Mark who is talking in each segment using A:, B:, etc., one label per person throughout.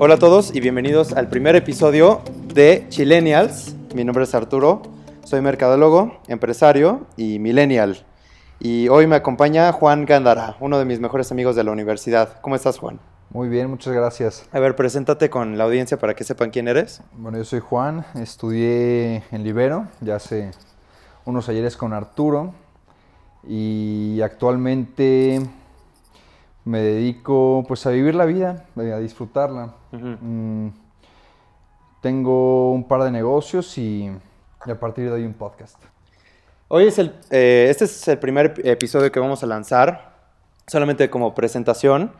A: Hola a todos y bienvenidos al primer episodio de Chilenials. Mi nombre es Arturo, soy mercadólogo, empresario y millennial. Y hoy me acompaña Juan Gándara, uno de mis mejores amigos de la universidad. ¿Cómo estás, Juan?
B: Muy bien, muchas gracias.
A: A ver, preséntate con la audiencia para que sepan quién eres.
B: Bueno, yo soy Juan, estudié en Libero, ya hace unos ayeres con Arturo y actualmente me dedico pues a vivir la vida, a disfrutarla. Mm, tengo un par de negocios y, y a partir de ahí un podcast.
A: Hoy es el, eh, este es el primer episodio que vamos a lanzar, solamente como presentación.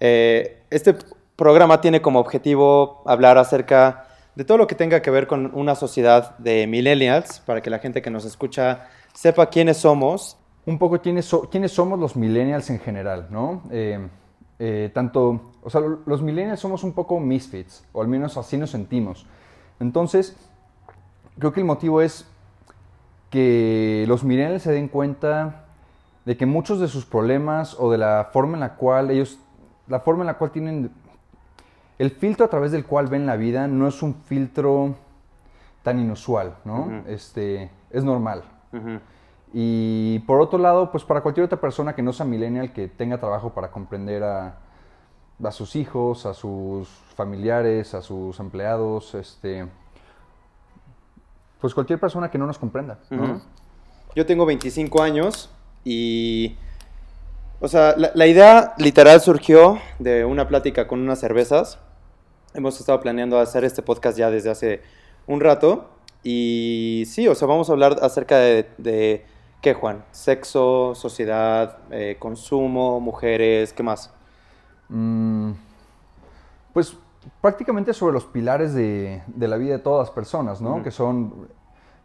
A: Eh, este programa tiene como objetivo hablar acerca de todo lo que tenga que ver con una sociedad de millennials, para que la gente que nos escucha sepa quiénes somos.
B: Un poco quiénes, quiénes somos los millennials en general, ¿no? Eh, tanto, o sea, los millennials somos un poco misfits, o al menos así nos sentimos. Entonces, creo que el motivo es que los millennials se den cuenta de que muchos de sus problemas o de la forma en la cual ellos, la forma en la cual tienen, el filtro a través del cual ven la vida no es un filtro tan inusual, ¿no? este, es normal. Y por otro lado, pues para cualquier otra persona que no sea millennial, que tenga trabajo para comprender a, a sus hijos, a sus familiares, a sus empleados, este, pues cualquier persona que no nos comprenda.
A: Yo tengo 25 años y, o sea, la, idea literal surgió de una plática con unas cervezas. Hemos estado planeando hacer este podcast ya desde hace un rato. Y sí, o sea, vamos a hablar acerca de, ¿qué, Juan? Sexo, sociedad, eh, consumo, mujeres, ¿qué más?
B: Mm, pues prácticamente sobre los pilares de, la vida de todas las personas, ¿no? Que son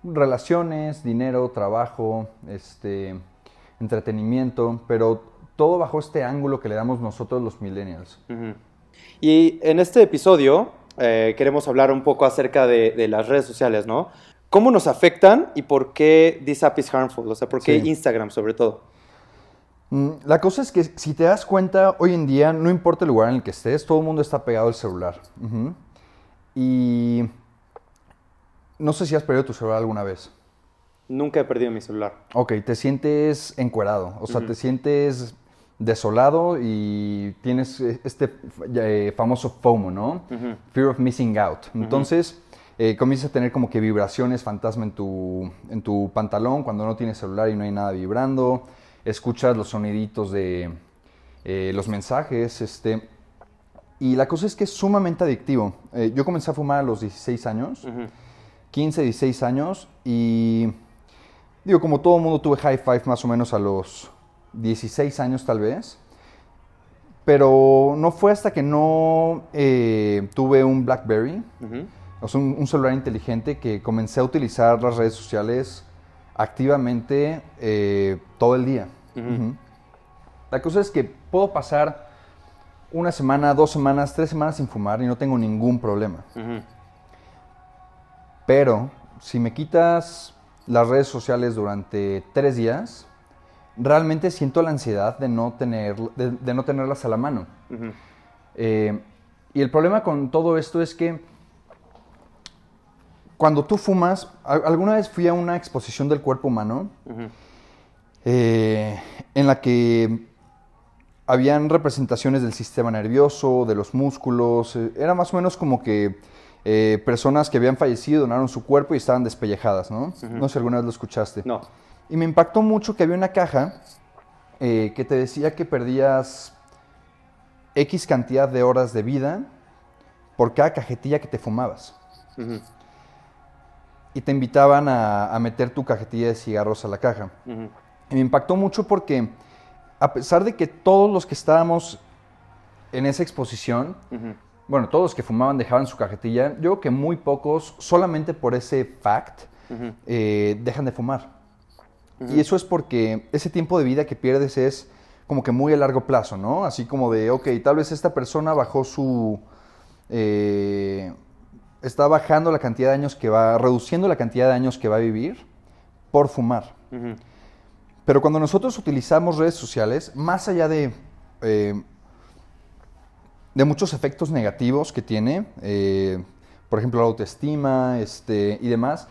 B: relaciones, dinero, trabajo, este, entretenimiento, pero todo bajo este ángulo que le damos nosotros los millennials.
A: Y en este episodio eh, queremos hablar un poco acerca de, las redes sociales, ¿no? ¿Cómo nos afectan y por qué this app is harmful? O sea, ¿por qué Instagram sobre todo?
B: Mm, la cosa es que si te das cuenta, hoy en día, no importa el lugar en el que estés, todo el mundo está pegado al celular. Y no sé si has perdido tu celular alguna vez.
A: Nunca he perdido mi celular.
B: Ok, te sientes encuerado, o sea, te sientes desolado y tienes eh, este eh, famoso FOMO, ¿no? Fear of Missing Out. Entonces, eh, comienzas a tener como que vibraciones fantasma en tu, en tu pantalón cuando no tienes celular y no hay nada vibrando. Escuchas los soniditos de los mensajes, este... Y la cosa es que es sumamente adictivo. yo comencé a fumar a los 16 años. 15, 16 años y digo, como todo mundo tuve high five más o menos a los 16 años tal vez, pero no fue hasta que no eh, tuve un BlackBerry, o sea, un, celular inteligente, que comencé a utilizar las redes sociales activamente eh, todo el día. La cosa es que puedo pasar una semana, dos semanas, tres semanas sin fumar y no tengo ningún problema. Pero si me quitas las redes sociales durante tres días, realmente siento la ansiedad de no, tener, de, no tenerlas a la mano. Eh, y el problema con todo esto es que cuando tú fumas, alguna vez fui a una exposición del cuerpo humano eh, en la que habían representaciones del sistema nervioso, de los músculos, eh, era más o menos como que eh, personas que habían fallecido donaron su cuerpo y estaban despellejadas, ¿no? No sé si alguna vez lo escuchaste.
A: No.
B: Y me impactó mucho que había una caja eh, que te decía que perdías X cantidad de horas de vida por cada cajetilla que te fumabas. Y te invitaban a, meter tu cajetilla de cigarros a la caja. Y me impactó mucho porque, a pesar de que todos los que estábamos en esa exposición, bueno, todos los que fumaban dejaban su cajetilla. Yo creo que muy pocos, solamente por ese fact, eh, dejan de fumar. Y eso es porque ese tiempo de vida que pierdes es como que muy a largo plazo, ¿no? Así como de, ok, tal vez esta persona bajó su... Eh, está bajando la cantidad de años que va, reduciendo la cantidad de años que va a vivir por fumar. Pero cuando nosotros utilizamos redes sociales, más allá de eh, de muchos efectos negativos que tiene, eh, por ejemplo, la autoestima este, y demás,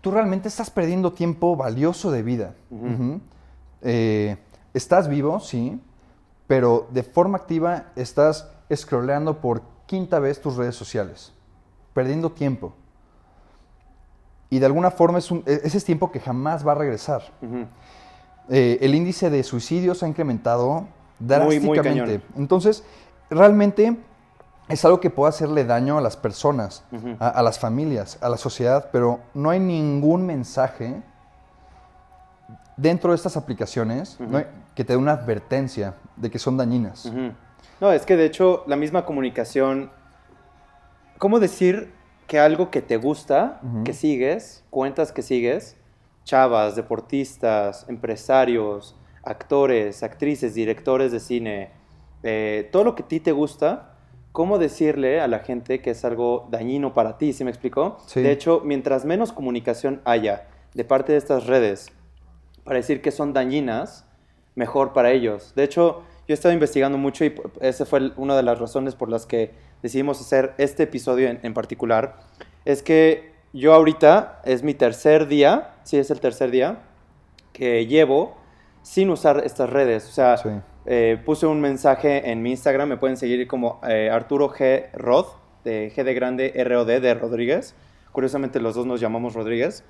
B: tú realmente estás perdiendo tiempo valioso de vida. Eh, estás vivo, sí, pero de forma activa estás scrolleando por quinta vez tus redes sociales, perdiendo tiempo. Y de alguna forma es un- e- ese es tiempo que jamás va a regresar. Eh, el índice de suicidios ha incrementado
A: Muy, muy
B: drásticamente. Entonces, realmente es algo que puede hacerle daño a las personas, a, a las familias, a la sociedad, pero no hay ningún mensaje dentro de estas aplicaciones no hay- que te dé una advertencia de que son dañinas.
A: No, es que de hecho la misma comunicación, ¿cómo decir que algo que te gusta, que sigues, cuentas que sigues, chavas, deportistas, empresarios, actores, actrices, directores de cine, eh, todo lo que a ti te gusta, ¿cómo decirle a la gente que es algo dañino para ti? ¿Sí me explicó?
B: Sí.
A: De hecho, mientras menos comunicación haya de parte de estas redes para decir que son dañinas, mejor para ellos. De hecho, yo he estado investigando mucho y esa fue una de las razones por las que decidimos hacer este episodio en, en particular. Es que yo ahorita es mi tercer día, sí es el tercer día, que llevo sin usar estas redes. O sea,
B: Sí.
A: eh, puse un mensaje en mi Instagram, me pueden seguir como eh, Arturo G. Rod, de G de grande R-O-D, de Rodríguez. Curiosamente los dos nos llamamos Rodríguez.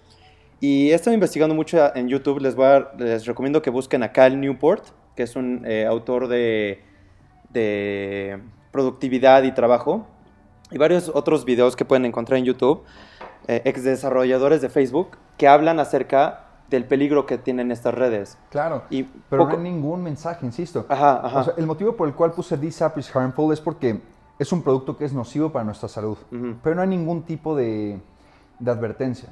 A: Y he estado investigando mucho en YouTube, les, voy a- les recomiendo que busquen a Cal Newport, que es un eh, autor de, de productividad y trabajo, y varios otros videos que pueden encontrar en YouTube, eh, ex desarrolladores de Facebook, que hablan acerca del peligro que tienen estas redes.
B: Claro,
A: Y
B: pero
A: poco-
B: no hay ningún mensaje, insisto.
A: Ajá, ajá.
B: O sea, el motivo por el cual puse This app is harmful es porque es un producto que es nocivo para nuestra salud, pero no hay ningún tipo de, de advertencia.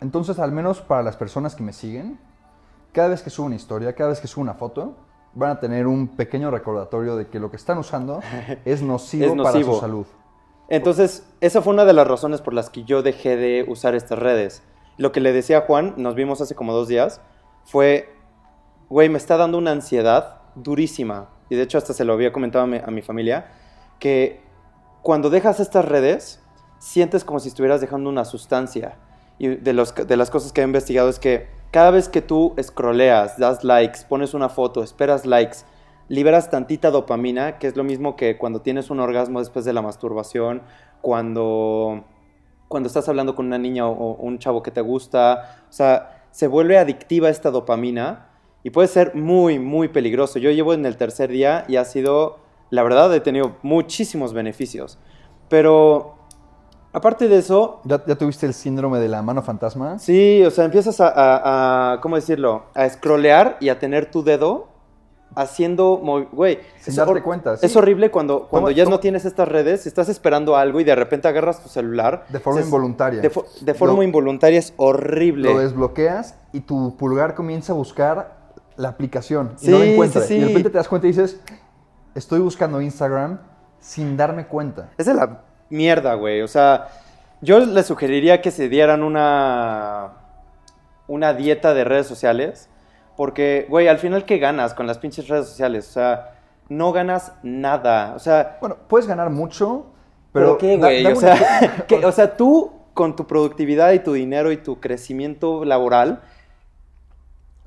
B: Entonces, al menos para las personas que me siguen, cada vez que subo una historia, cada vez que subo una foto, van a tener un pequeño recordatorio de que lo que están usando es nocivo,
A: Es
B: para
A: nocivo.
B: su salud.
A: Entonces, esa fue una de las razones por las que yo dejé de usar estas redes. Lo que le decía a Juan, nos vimos hace como dos días, fue, güey, me está dando una ansiedad durísima. Y de hecho hasta se lo había comentado a mi, a mi familia, que cuando dejas estas redes, sientes como si estuvieras dejando una sustancia. Y de, los, de las cosas que he investigado es que cada vez que tú scrolleas, das likes, pones una foto, esperas likes, liberas tantita dopamina, que es lo mismo que cuando tienes un orgasmo después de la masturbación, cuando, cuando estás hablando con una niña o, o un chavo que te gusta. O sea, se vuelve adictiva esta dopamina y puede ser muy, muy peligroso. Yo llevo en el tercer día y ha sido, la verdad, he tenido muchísimos beneficios. Pero, aparte de eso,
B: ¿Ya, ya tuviste el síndrome de la mano fantasma?
A: Sí, o sea, empiezas a, a- a- ¿cómo decirlo? A scrollear y a tener tu dedo haciendo, güey.
B: Sin darte cuenta, sí.
A: Es horrible cuando, cuando
B: Toma-
A: ya
B: toma-
A: no tienes estas redes, estás esperando algo y de repente agarras tu celular.
B: De forma involuntaria.
A: De, fo- de forma
B: Lo-
A: involuntaria es horrible.
B: Lo desbloqueas y tu pulgar comienza a buscar la aplicación y
A: Sí,
B: no la encuentra.
A: sí.
B: Y de repente te das cuenta y dices, estoy buscando Instagram sin darme cuenta.
A: Es de la mierda, güey. O sea, yo les sugeriría que se dieran una, una dieta de redes sociales. Porque, güey, al final, ¿qué ganas con las pinches redes sociales? O sea, no ganas nada. O sea,
B: Bueno, puedes ganar mucho,
A: ¿pero
B: pero...
A: qué, güey? O sea, ¿qué? o sea, tú con tu productividad y tu dinero y tu crecimiento laboral,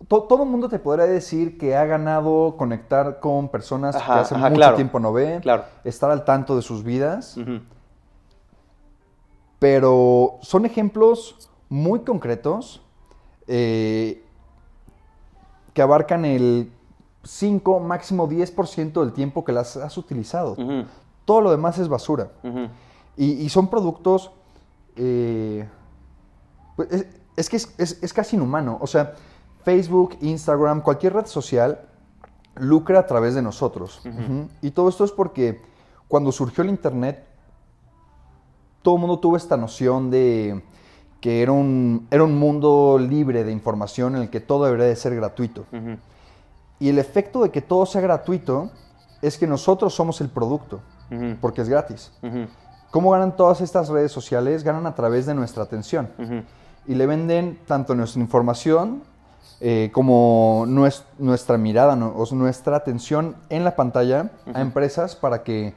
B: To- todo el mundo te podrá decir que ha ganado conectar con personas
A: Ajá,
B: que hace
A: ajá,
B: mucho
A: claro.
B: tiempo no ve,
A: Claro.
B: estar al tanto de sus vidas, pero son ejemplos muy concretos eh, que abarcan el 5, máximo 10% del tiempo que las has utilizado. Todo lo demás es basura. Y, y son productos... eh, pues, es, es que es, es- es casi inhumano. O sea, Facebook, Instagram, cualquier red social lucra a través de nosotros. Y todo esto es porque cuando surgió el Internet, todo el mundo tuvo esta noción de que era un, era un mundo libre de información en el que todo debería de ser gratuito. Y el efecto de que todo sea gratuito es que nosotros somos el producto, porque es gratis.
A: Ujú.
B: ¿Cómo ganan todas estas redes sociales? Ganan a través de nuestra atención. Y le venden tanto nuestra información eh, como nuestra mirada, o nuestra atención en la pantalla a empresas para que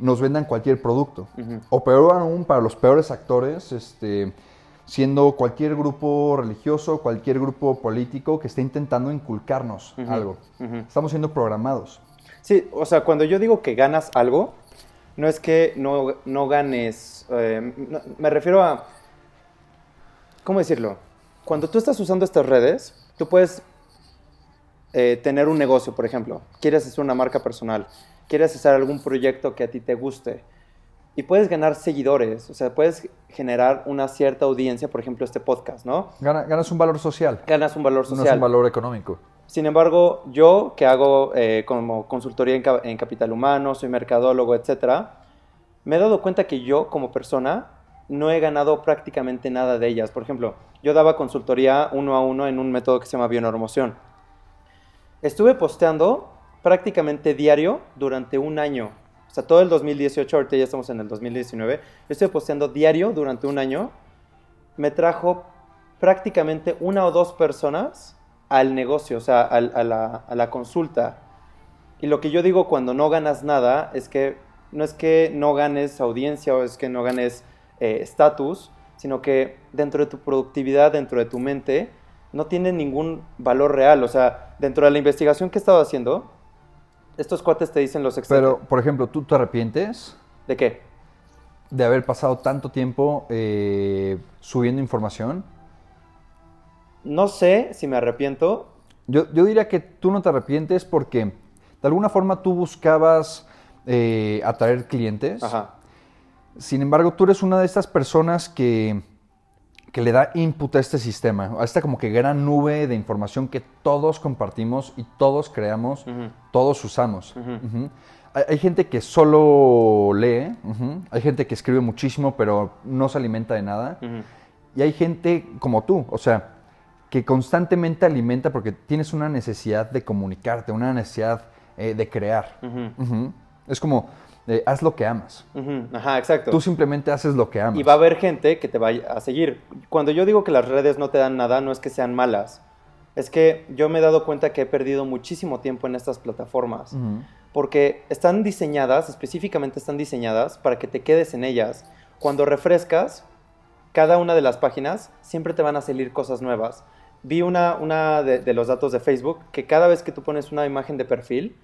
B: nos vendan cualquier producto. O peor aún, para los peores actores, este, siendo cualquier grupo religioso, cualquier grupo político que esté intentando inculcarnos algo. Estamos siendo programados.
A: Sí, o sea, cuando yo digo que ganas algo, no es que no, no ganes, eh, me refiero a, ¿cómo decirlo? Cuando tú estás usando estas redes, tú puedes eh, tener un negocio, por ejemplo, quieres hacer una marca personal, quieres hacer algún proyecto que a ti te guste y puedes ganar seguidores, o sea, puedes generar una cierta audiencia, por ejemplo, este podcast, ¿no?
B: ganas un valor social.
A: Ganas un valor social. No
B: es un valor económico.
A: Sin embargo, yo que hago eh, como consultoría en, capital humano, soy mercadólogo, etcétera, me he dado cuenta que yo como persona no he ganado prácticamente nada de ellas. Por ejemplo, yo daba consultoría uno a uno en un método que se llama bionormoción. Estuve posteando prácticamente diario durante un año. O sea, todo el 2018, ahorita ya estamos en el 2019. estuve posteando diario durante un año. Me trajo prácticamente una o dos personas al negocio, o sea, a, la, consulta. Y lo que yo digo cuando no ganas nada es que no es que no ganes audiencia o es que no ganes eh, estatus, sino que dentro de tu productividad, dentro de tu mente, no tiene ningún valor real. O sea, dentro de la investigación que he estado haciendo, estos cuates te dicen los
B: expertos. Pero, por ejemplo, ¿tú te arrepientes?
A: ¿De qué?
B: De haber pasado tanto tiempo eh, subiendo información.
A: No sé si me arrepiento.
B: Yo, diría que tú no te arrepientes porque de alguna forma tú buscabas eh, atraer clientes. Ajá. Sin embargo, tú eres una de estas personas que, que, le da input a este sistema, a esta como que gran nube de información que todos compartimos y todos creamos, todos usamos. hay, gente que solo lee, hay gente que escribe muchísimo pero no se alimenta de nada. Y hay gente como tú, o sea, que constantemente alimenta porque tienes una necesidad de comunicarte, una necesidad eh, de crear. Es como, eh, haz lo que amas.
A: Ajá, exacto.
B: Tú simplemente haces lo que amas.
A: Y va a haber gente que te va a seguir. Cuando yo digo que las redes no te dan nada, no es que sean malas. Es que yo me he dado cuenta que he perdido muchísimo tiempo en estas plataformas. Porque están diseñadas, específicamente están diseñadas para que te quedes en ellas. Cuando refrescas, cada una de las páginas siempre te van a salir cosas nuevas vi una, una de, los datos de Facebook que cada vez que tú pones una imagen de perfil,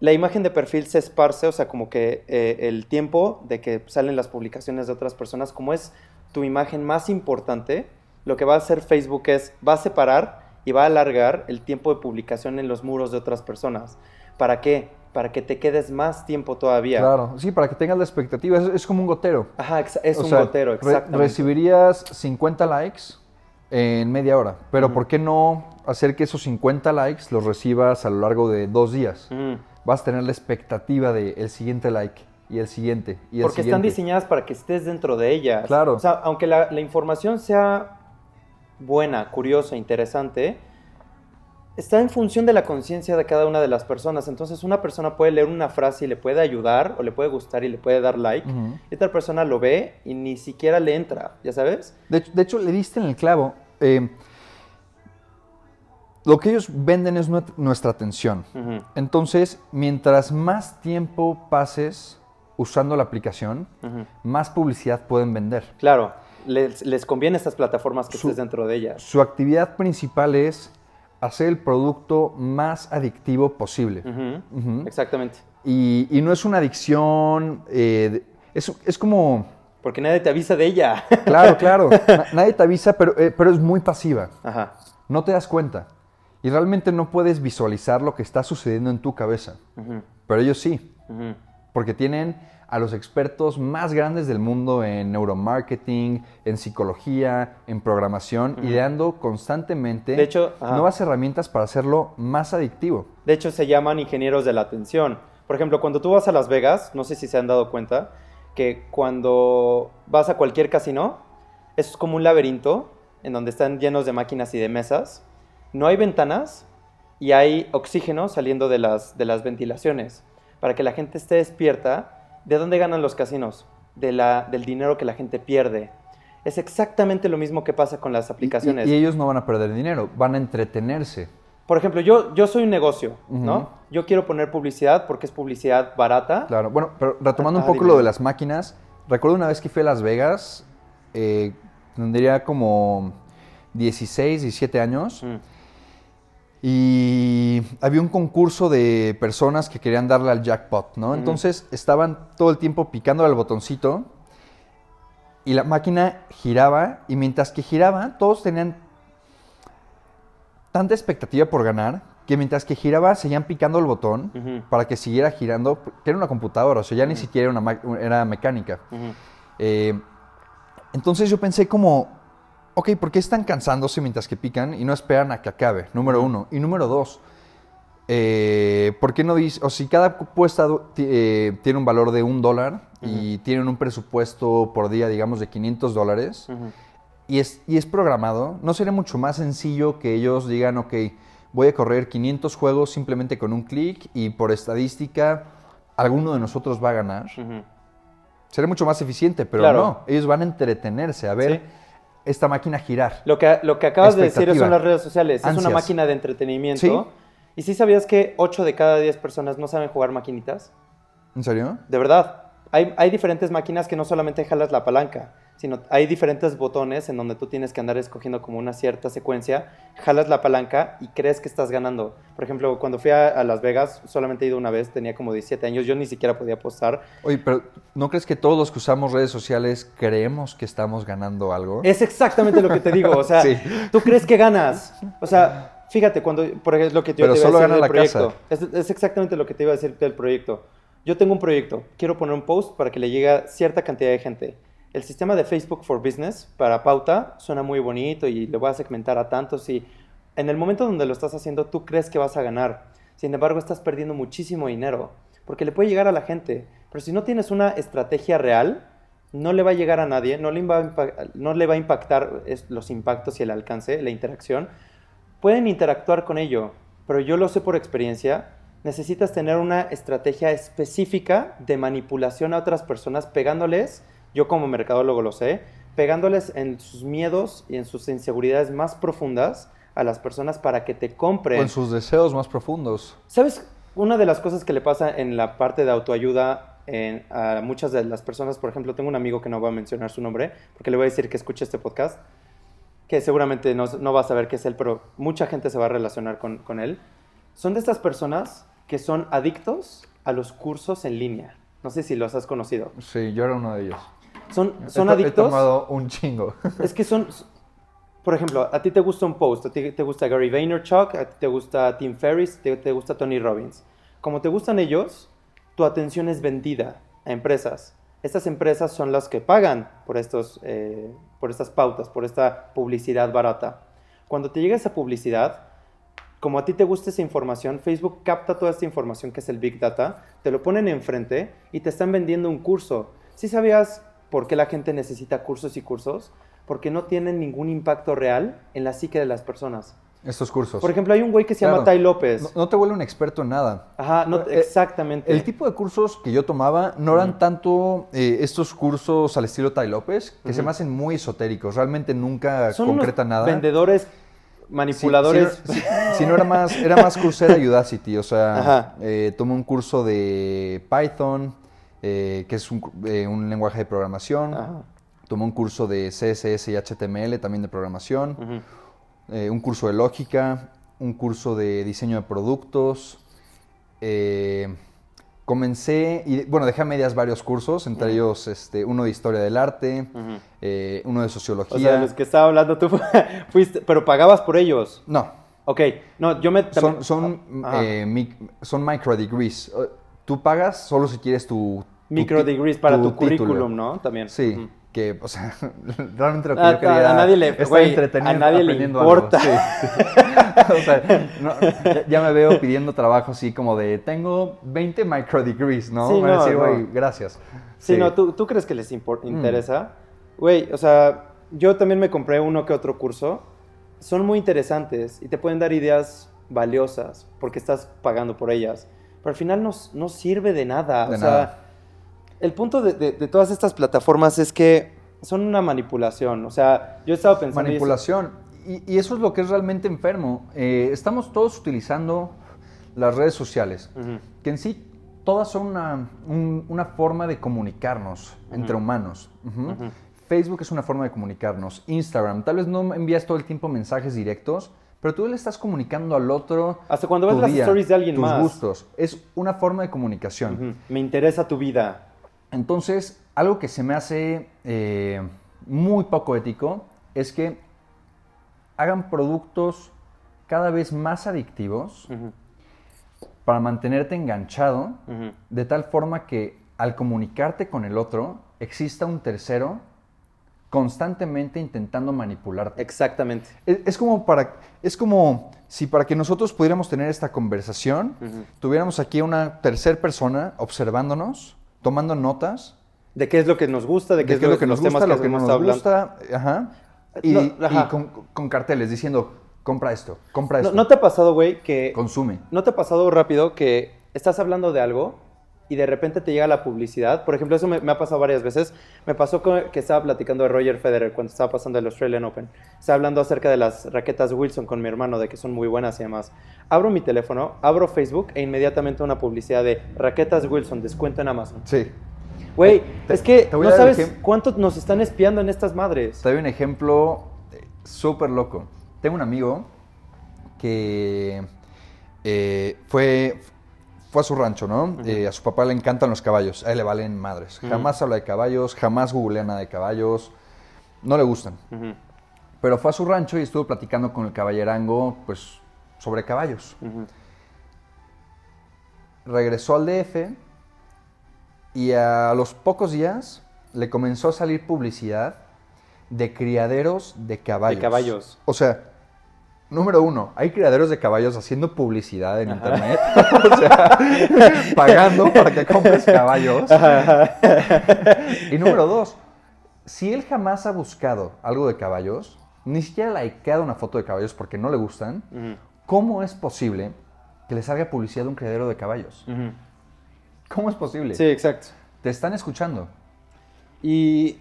A: la imagen de perfil se esparce, o sea, como que eh, el tiempo de que salen las publicaciones de otras personas, como es tu imagen más importante, lo que va a hacer Facebook es, va a separar y va a alargar el tiempo de publicación en los muros de otras personas. ¿Para qué? Para que te quedes más tiempo todavía.
B: Claro, sí, para que tengas la expectativa. Es, como un gotero.
A: Ajá, es un gotero, exactamente.
B: recibirías 50 likes en media hora. Pero ¿por qué no hacer que esos 50 likes los recibas a lo largo de dos días? Vas a tener la expectativa de el siguiente like y el siguiente y el
A: Porque
B: están
A: diseñadas para que estés dentro de ellas.
B: Claro.
A: O sea, aunque la, la información sea buena, curiosa, interesante, está en función de la conciencia de cada una de las personas. Entonces, una persona puede leer una frase y le puede ayudar, o le puede gustar y le puede dar like, y otra persona lo ve y ni siquiera le entra, ¿ya sabes?
B: De, hecho, le diste en el clavo. Eh, lo que ellos venden es nuestra atención. Entonces, mientras más tiempo pases usando la aplicación, más publicidad pueden vender.
A: Claro, les, conviene estas plataformas que estés dentro de ellas.
B: Su actividad principal es hacer el producto más adictivo posible.
A: Exactamente.
B: Y, no es una adicción, eh, es, como...
A: Porque nadie te avisa de ella.
B: Claro, claro. nadie te avisa, pero, eh, pero es muy pasiva. Ajá. No te das cuenta. Y realmente no puedes visualizar lo que está sucediendo en tu cabeza. Pero ellos sí. Porque tienen a los expertos más grandes del mundo en neuromarketing, en psicología, en programación, ideando constantemente nuevas herramientas para hacerlo más adictivo.
A: De hecho, se llaman ingenieros de la atención. Por ejemplo, cuando tú vas a Las Vegas, no sé si se han dado cuenta, que cuando vas a cualquier casino, es como un laberinto en donde están llenos de máquinas y de mesas. No hay ventanas y hay oxígeno saliendo de las, de las ventilaciones para que la gente esté despierta ¿De dónde ganan los casinos? De la, del dinero que la gente pierde. Es exactamente lo mismo que pasa con las aplicaciones.
B: Y, y ellos no van a perder dinero, van a entretenerse.
A: Por ejemplo, yo, yo soy un negocio, ¿no? Yo quiero poner publicidad porque es publicidad barata.
B: Claro, bueno, pero retomando un
A: Ah,
B: poco
A: dime.
B: lo de las máquinas, recuerdo una vez que fui a Las Vegas, eh, tendría como 16, 17 años,
A: Mm.
B: Y había un concurso de personas que querían darle al jackpot, ¿no? Entonces estaban todo el tiempo picando al botoncito y la máquina giraba y mientras que giraba todos tenían tanta expectativa por ganar que mientras que giraba seguían picando el botón para que siguiera girando, que era una computadora, o sea, ya ni siquiera era, una ma- era mecánica. Eh, entonces yo pensé como, ok, ¿por qué están cansándose mientras que pican y no esperan a que acabe? Número uno. Y número dos, eh, ¿por qué no dice, o si cada puesta eh, tiene un valor de un dólar y tienen un presupuesto por día, digamos, de 500 dólares, y es, y es programado, ¿no sería mucho más sencillo que ellos digan, ok, voy a correr 500 juegos simplemente con un clic y por estadística alguno de nosotros va a ganar?
A: Ujú.
B: Sería mucho más eficiente, pero
A: Claro.
B: no. Ellos van a entretenerse, a ver
A: Sí.
B: Esta máquina girar.
A: Lo que, lo que acabas de decir son las redes sociales. Es una máquina de entretenimiento.
B: Sí.
A: ¿Y sí sabías que 8 de cada 10 personas no saben jugar maquinitas?
B: ¿En serio?
A: De verdad. Hay, hay diferentes máquinas que no solamente jalas la palanca, sino hay diferentes botones en donde tú tienes que andar escogiendo como una cierta secuencia, jalas la palanca y crees que estás ganando. Por ejemplo, cuando fui a, a Las Vegas, solamente he ido una vez, tenía como 17 años, yo ni siquiera podía apostar.
B: Oye, pero ¿no crees que todos los que usamos redes sociales creemos que estamos ganando algo?
A: Es exactamente lo que te digo, o sea,
B: Sí.
A: tú crees que ganas. O sea, fíjate, cuando, por ejemplo, lo que yo
B: Pero
A: te iba a decir
B: gana
A: del
B: la
A: proyecto.
B: casa.
A: Es, es exactamente lo que te iba a decir del proyecto. Yo tengo un proyecto, quiero poner un post para que le llegue a cierta cantidad de gente. El sistema de Facebook for Business para pauta suena muy bonito y le voy a segmentar a tantos y en el momento donde lo estás haciendo tú crees que vas a ganar. Sin embargo, estás perdiendo muchísimo dinero porque le puede llegar a la gente. Pero si no tienes una estrategia real, no le va a llegar a nadie, no le va a, impactar los impactos y el alcance, la interacción. Pueden interactuar con ello, pero yo lo sé por experiencia. Necesitas tener una estrategia específica de manipulación a otras personas, pegándoles, yo como mercadólogo lo sé, pegándoles en sus miedos y en sus inseguridades más profundas a las personas para que te compren.
B: Con sus deseos más profundos.
A: ¿Sabes? Una de las cosas que le pasa en la parte de autoayuda en- a muchas de las personas, por ejemplo, tengo un amigo que no voy a mencionar su nombre, porque le voy a decir que escuche este podcast, que seguramente no, no va a saber qué es él, pero mucha gente se va a relacionar con, con él. Son de estas personas que son adictos a los cursos en línea. No sé si los has conocido.
B: Sí, yo era uno de ellos.
A: Son, son
B: He- He
A: adictos.
B: tomado un chingo.
A: Es que son, por ejemplo, a ti te gusta un post, a ti te gusta Gary Vaynerchuk, a ti te gusta Tim Ferriss, te, te gusta Tony Robbins. Como te gustan ellos, tu atención es vendida a empresas. Estas empresas son las que pagan por, estos, eh, por estas pautas, por esta publicidad barata. Cuando te llega esa publicidad, como a ti te gusta esa información, Facebook capta toda esta información que es el Big Data, te lo ponen enfrente y te están vendiendo un curso. ¿Sí sabías por qué la gente necesita cursos y cursos? Porque no tienen ningún impacto real en la psique de las personas.
B: Estos cursos.
A: Por ejemplo, hay un güey que se llama. Tai López.
B: no, no te vuelve un experto en nada.
A: Ajá, no,
B: Eh,
A: exactamente.
B: El tipo de cursos que yo tomaba no eran tanto eh, estos cursos al estilo Tai López, que se me hacen muy esotéricos. Realmente nunca
A: Son unos
B: concretan nada.
A: vendedores, manipuladores.
B: Si, no, si- si no era más, era más Coursera y Udacity. O sea, eh, tomé un curso de Python, eh, que es un, eh, un lenguaje de programación.
A: Ajá.
B: Tomé un curso de CSS y HTML, también de programación. Eh, un curso de lógica, un curso de diseño de productos. eh, comencé, y bueno, dejé a medias varios cursos, entre ellos este, uno de historia del arte, uno de
A: O
B: sociología.
A: sea, los que estaba hablando tú fuiste, pero pagabas por ellos.
B: No,
A: Ok, no, yo me...
B: son, son, mic- son micro degrees. Tú pagas solo si quieres tu... tu
A: Micro degrees para tu,
B: título.
A: currículum, ¿no? También.
B: Sí, que, o sea, realmente lo que
A: A-
B: yo quería
A: a- a nadie le- güey, a nadie le importa.
B: Sí, sí. o sea, no, ya, me veo pidiendo trabajo así como de, tengo 20 micro degrees, ¿no?
A: Sí,
B: van a
A: no,
B: decir,
A: no.
B: güey, gracias.
A: Sí, no, ¿tú, ¿tú crees que les impor- interesa? Güey, o sea, yo también me compré uno que otro curso. Son muy interesantes y te pueden dar ideas valiosas porque estás pagando por ellas. Pero al final no, no sirve de nada.
B: De
A: o sea, el punto de, de- de todas estas plataformas es que son una manipulación. O sea, yo he estado pensando... y eso-
B: Manipulación. Y, y eso es lo que es realmente enfermo. Eh, estamos todos utilizando las redes sociales, que en sí todas son una, un- una forma de comunicarnos entre humanos. Facebook es una forma de comunicarnos. Instagram, tal vez no envías todo el tiempo mensajes directos, pero tú le estás comunicando al otro.
A: Hasta cuando ves las stories de alguien
B: tus
A: más.
B: gustos. Es una forma de comunicación.
A: Me interesa tu vida.
B: Entonces, algo que se me hace eh, muy poco ético es que hagan productos cada vez más adictivos para mantenerte enganchado, de tal forma que al comunicarte con el otro, exista un tercero constantemente intentando manipularte.
A: Exactamente.
B: Es, es como para, es como si para que nosotros pudiéramos tener esta conversación, tuviéramos aquí una tercera persona observándonos, tomando notas,
A: De qué es lo que nos gusta, de qué
B: de
A: es
B: qué es lo que nos gusta, lo que no nos
A: estado
B: gusta, ajá, y,
A: No,
B: y
A: ajá.
B: con, con carteles diciendo, compra esto, compra
A: No,
B: esto,
A: ¿No te ha pasado, güey, que...
B: consume.
A: ¿No te ha pasado rápido que estás hablando de algo y de repente te llega la publicidad? Por ejemplo, eso me, me ha pasado varias veces. Me pasó que estaba platicando de Roger Federer cuando estaba pasando el Australian Open. Estaba hablando acerca de las raquetas Wilson con mi hermano, de que son muy buenas y demás. Abro mi teléfono, abro Facebook e inmediatamente una publicidad de raquetas Wilson, descuento en Amazon.
B: Sí.
A: Güey, es que no sabes cuánto nos están espiando en estas madres.
B: Te doy un ejemplo eh, súper loco. Tengo un amigo que eh, fue, fue a su rancho, ¿no? Eh, a su papá le encantan los caballos, a él le valen madres. Jamás habla de caballos, jamás googlea nada de caballos, no le gustan. Pero fue a su rancho y estuvo platicando con el caballerango, pues, sobre caballos. regresó al DF y a los pocos días le comenzó a salir publicidad de criaderos de caballos.
A: De caballos.
B: O sea, número uno, hay criaderos de caballos haciendo publicidad en
A: Ajá.
B: internet. o sea, pagando para que compres caballos. y número dos, si él jamás ha buscado algo de caballos, ni siquiera likeado una foto de caballos porque no le gustan, ¿cómo es posible que le salga publicidad de un criadero de caballos? ¿Cómo es posible?
A: Sí, exacto.
B: Te están escuchando.
A: Y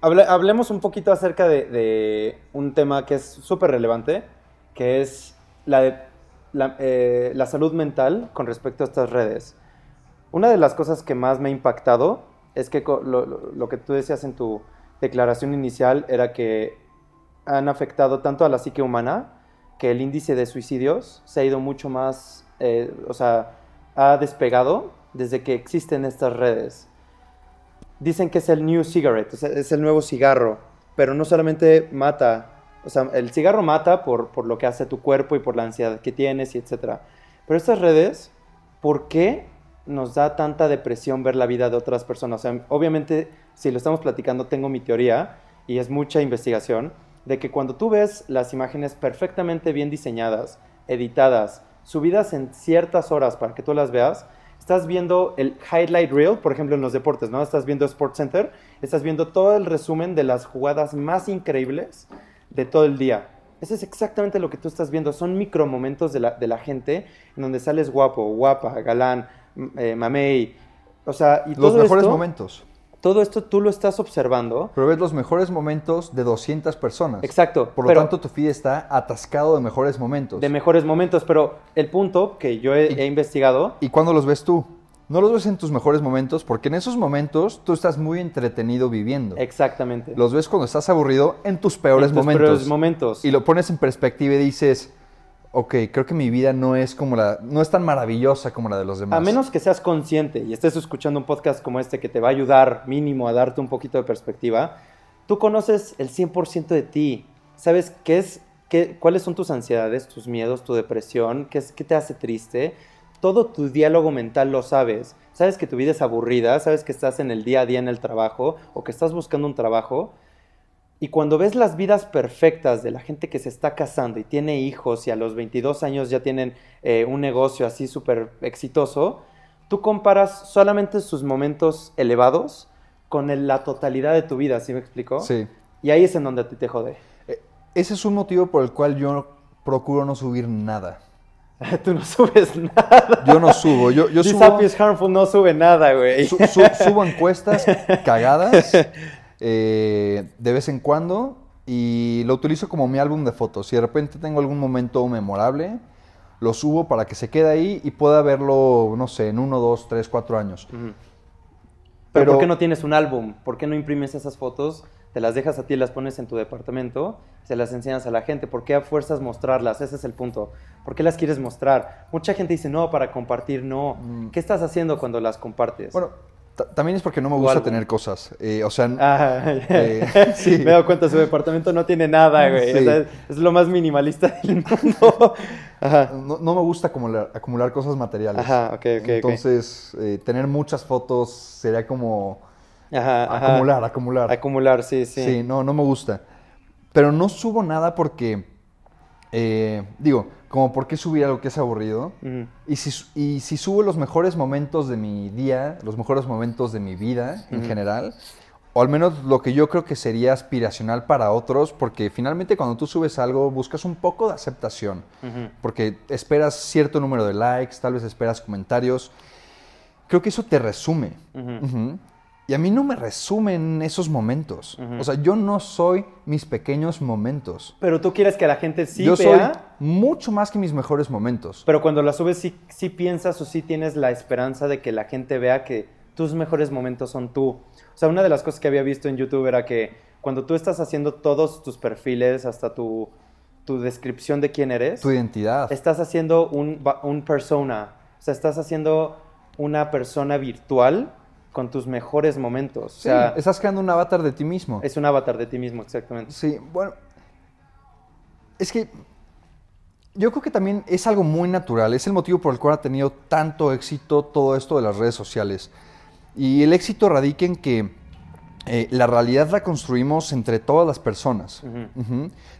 A: hable- hablemos un poquito acerca de, un tema que es súper relevante, que es eh, la salud mental con respecto a estas redes. Una de las cosas que más me ha impactado es que lo que tú decías en tu declaración inicial era que han afectado tanto a la psique humana que el índice de suicidios se ha ido mucho más, eh, o sea, ha despegado desde que existen estas redes dicen que es el new cigarette, es el nuevo cigarro, pero no solamente mata, o sea, el cigarro mata por, por lo que hace tu cuerpo y por la ansiedad que tienes y etcétera. Pero estas redes, ¿por qué nos da tanta depresión ver la vida de otras personas? O sea, obviamente, si lo estamos platicando, tengo mi teoría y es mucha investigación de que cuando tú ves las imágenes perfectamente bien diseñadas, editadas, subidas en ciertas horas para que tú las veas, estás viendo el highlight reel, por ejemplo, en los deportes, ¿no? Estás viendo Sports Center, estás viendo todo el resumen de las jugadas más increíbles de todo el día. Eso es exactamente lo que tú estás viendo. Son micromomentos de la, de la gente en donde sales guapo, guapa, galán, eh, mamey. O sea, y
B: Los
A: todo
B: mejores
A: esto,
B: momentos.
A: Todo esto tú lo estás observando.
B: Pero ves los mejores momentos de 200 personas.
A: Exacto.
B: Por lo
A: pero-
B: tanto, tu feed está atascado de mejores momentos.
A: de mejores momentos, pero el punto que yo he, he investigado
B: ¿Y cuándo los ves tú? No los ves en tus mejores momentos porque en esos momentos tú estás muy entretenido viviendo.
A: exactamente
B: Los ves cuando estás aburrido en tus peores
A: en tus
B: momentos.
A: peores momentos.
B: Y lo pones en perspectiva y dices, ok, creo que mi vida no es como la, no es tan maravillosa como la de los demás.
A: A menos que seas consciente y estés escuchando un podcast como este que te va a ayudar mínimo a darte un poquito de perspectiva, tú conoces el 100% de ti. Sabes qué es, qué, cuáles son tus ansiedades, tus miedos, tu depresión, qué, es, qué te hace triste. Todo tu diálogo mental lo sabes. Sabes que tu vida es aburrida, sabes que estás en el día a día en el trabajo o que estás buscando un trabajo. Y cuando ves las vidas perfectas de la gente que se está casando y tiene hijos y a los 22 años ya tienen eh, un negocio así súper exitoso, tú comparas solamente sus momentos elevados con el- la totalidad de tu vida, ¿sí me explico?
B: Sí.
A: Y ahí es en donde a ti te jode.
B: Eh, Ese es un motivo por el cual yo procuro no subir nada.
A: tú no subes nada.
B: Yo no subo. Yo, yo
A: This
B: subo,
A: is harmful no sube nada, güey.
B: su- su- subo encuestas cagadas eh, de vez en cuando y lo utilizo como mi álbum de fotos. Si de repente tengo algún momento memorable, lo subo para que se quede ahí y pueda verlo, no sé, en uno, dos, tres, cuatro años.
A: Pero,
B: Pero-
A: ¿por qué no tienes un álbum? ¿Por qué no imprimes esas fotos? Te las dejas a ti, las pones en tu departamento, se las enseñas a la gente. ¿Por qué a fuerzas mostrarlas? Ese es el punto. ¿Por qué las quieres mostrar? Mucha gente dice, no, para compartir, no.
B: Mm.
A: ¿Qué estás haciendo cuando las compartes?
B: Bueno, también es porque no me gusta tener cosas. Eh, o sea,
A: Ah,
B: Eh, sí.
A: Me he dado cuenta, su departamento no tiene nada, güey.
B: Sí.
A: O sea, es, es lo más minimalista del mundo. Ajá.
B: no, no me gusta acumular, acumular cosas materiales.
A: Ajá, ok, ok, ok.
B: Entonces, eh, tener muchas fotos sería como
A: Ajá,
B: acumular, acumular.
A: Acumular, sí, sí.
B: Sí. no, no me gusta. Pero no subo nada porque, eh, digo, como por qué subir algo que es aburrido. Y si, y si subo los mejores momentos de mi día, los mejores momentos de mi vida en general, o al menos lo que yo creo que sería aspiracional para otros, porque finalmente cuando tú subes algo buscas un poco de aceptación, porque esperas cierto número de likes, tal vez esperas comentarios. Creo que eso te resume. Y a mí no me resumen esos momentos. O sea, yo no soy mis pequeños momentos.
A: Pero tú quieres que la gente sí
B: yo
A: vea,
B: soy mucho más que mis mejores momentos.
A: pero cuando la subes sí, sí piensas o sí tienes la esperanza de que la gente vea que tus mejores momentos son tú. O sea, una de las cosas que había visto en YouTube era que cuando tú estás haciendo todos tus perfiles, hasta tu, tu descripción de quién eres,
B: Tu identidad.
A: estás haciendo un, un persona. O sea, estás haciendo una persona virtual con tus mejores momentos. O
B: Sí,
A: sea,
B: estás creando un avatar de ti mismo.
A: es un avatar de ti mismo, exactamente.
B: Sí, bueno. Es que yo creo que también es algo muy natural. Es el motivo por el cual ha tenido tanto éxito todo esto de las redes sociales. Y el éxito radica en que eh, la realidad la construimos entre todas las personas.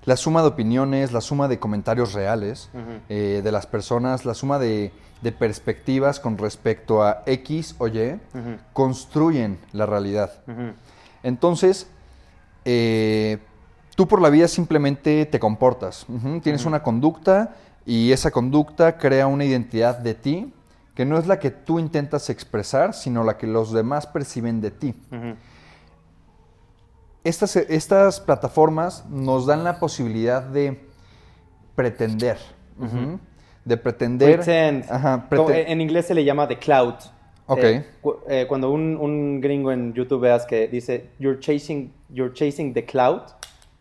B: La suma de opiniones, la suma de comentarios reales eh, de las personas, la suma de, de perspectivas con respecto a X o Y, construyen la realidad. Entonces, eh, tú por la vida simplemente te comportas. Tienes una conducta y esa conducta crea una identidad de ti que no es la que tú intentas expresar, sino la que los demás perciben de ti. Estas, estas plataformas nos dan la posibilidad de pretender. De pretender.
A: Pretend.
B: Ajá,
A: en inglés se le llama the cloud.
B: Ok.
A: Eh, cu- eh, cuando un, un gringo en YouTube veas que dice you're chasing, you're chasing the cloud